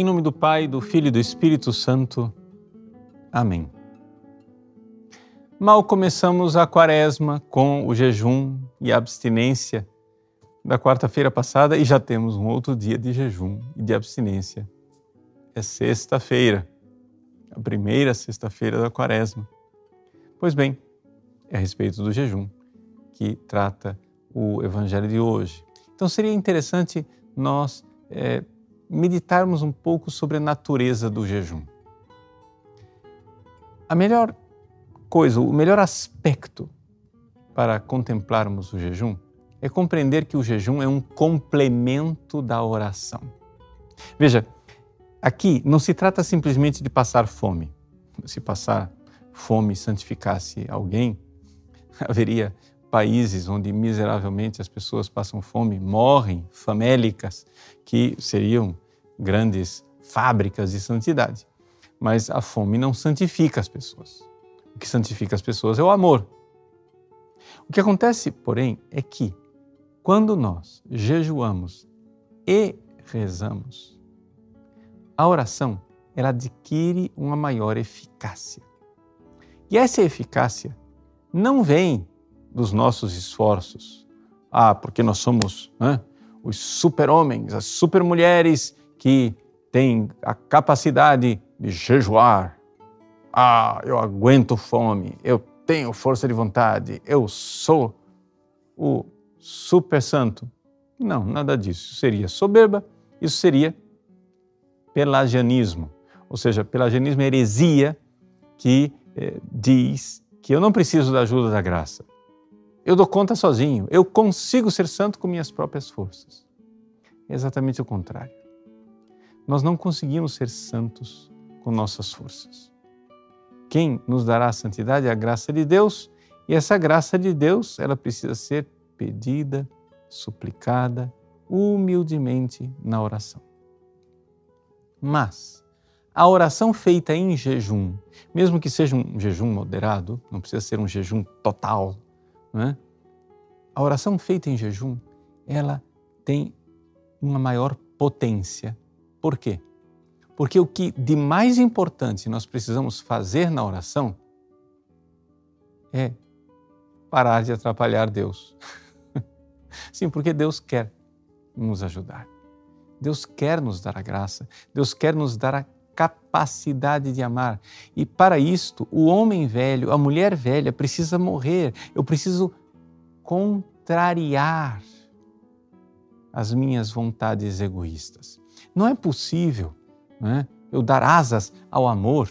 Em nome do Pai, do Filho e do Espírito Santo. Amém. Mal começamos a quaresma com o jejum e a abstinência da quarta-feira passada e já temos um outro dia de jejum e de abstinência. É sexta-feira, a primeira sexta-feira da quaresma. Pois bem, é a respeito do jejum que trata o evangelho de hoje. Então seria interessante nós é, meditarmos um pouco sobre a natureza do jejum. A melhor coisa, o melhor aspecto para contemplarmos o jejum é compreender que o jejum é um complemento da oração. Veja, aqui não se trata simplesmente de passar fome. Se passar fome santificasse alguém, haveria países onde miseravelmente as pessoas passam fome, morrem, famélicas, que seriam grandes fábricas de santidade. Mas a fome não santifica as pessoas. O que santifica as pessoas é o amor. O que acontece, porém, é que quando nós jejuamos e rezamos, a oração ela adquire uma maior eficácia. E essa eficácia não vem dos nossos esforços. Ah, porque nós somos né, os super-homens, as super-mulheres que têm a capacidade de jejuar. Ah, eu aguento fome, eu tenho força de vontade, eu sou o super santo. Não, nada disso. Isso seria soberba, isso seria pelagianismo. Ou seja, pelagianismo é heresia que eh, diz que eu não preciso da ajuda da graça eu dou conta sozinho, eu consigo ser santo com minhas próprias forças. É exatamente o contrário. Nós não conseguimos ser santos com nossas forças. Quem nos dará a santidade é a graça de Deus, e essa graça de Deus, ela precisa ser pedida, suplicada, humildemente na oração. Mas a oração feita em jejum, mesmo que seja um jejum moderado, não precisa ser um jejum total, é? A oração feita em jejum, ela tem uma maior potência. Por quê? Porque o que de mais importante nós precisamos fazer na oração é parar de atrapalhar Deus. Sim, porque Deus quer nos ajudar. Deus quer nos dar a graça, Deus quer nos dar a capacidade de amar. E para isto, o homem velho, a mulher velha precisa morrer. Eu preciso contrariar as minhas vontades egoístas. Não é possível né, eu dar asas ao amor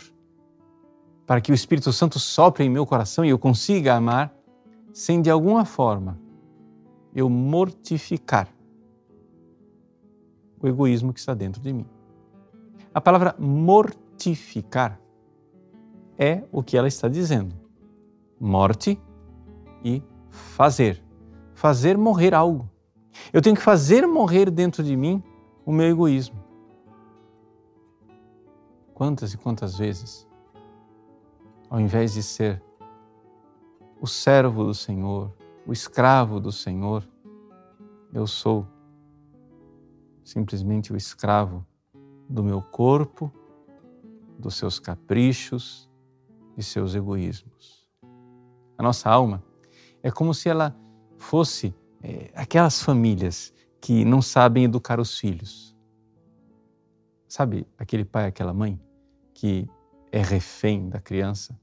para que o Espírito Santo sopre em meu coração e eu consiga amar sem de alguma forma eu mortificar o egoísmo que está dentro de mim. A palavra mortificar é o que ela está dizendo: morte e fazer. Fazer morrer algo. Eu tenho que fazer morrer dentro de mim o meu egoísmo. Quantas e quantas vezes, ao invés de ser o servo do Senhor, o escravo do Senhor, eu sou simplesmente o escravo do meu corpo, dos seus caprichos e seus egoísmos. A nossa alma é como se ela fosse é, aquelas famílias que não sabem educar os filhos. Sabe aquele pai, aquela mãe que é refém da criança?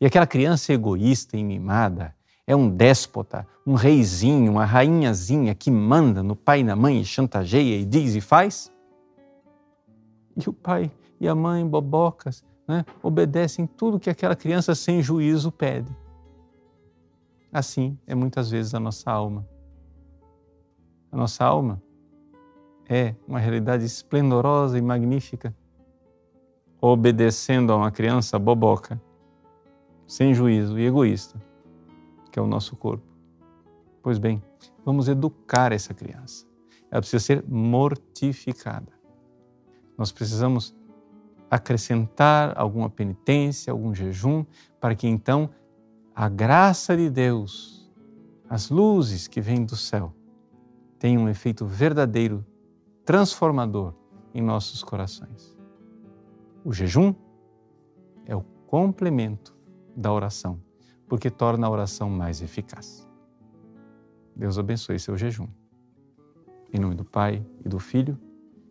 E aquela criança egoísta e mimada é um déspota, um reizinho, uma rainhazinha que manda no pai e na mãe e chantageia e diz e faz? E o pai e a mãe, bobocas, né, obedecem tudo que aquela criança sem juízo pede. Assim é muitas vezes a nossa alma. A nossa alma é uma realidade esplendorosa e magnífica, obedecendo a uma criança boboca, sem juízo e egoísta, que é o nosso corpo. Pois bem, vamos educar essa criança. Ela precisa ser mortificada. Nós precisamos acrescentar alguma penitência, algum jejum, para que então a graça de Deus, as luzes que vêm do céu, tenham um efeito verdadeiro, transformador em nossos corações. O jejum é o complemento da oração, porque torna a oração mais eficaz. Deus abençoe seu jejum. Em nome do Pai e do Filho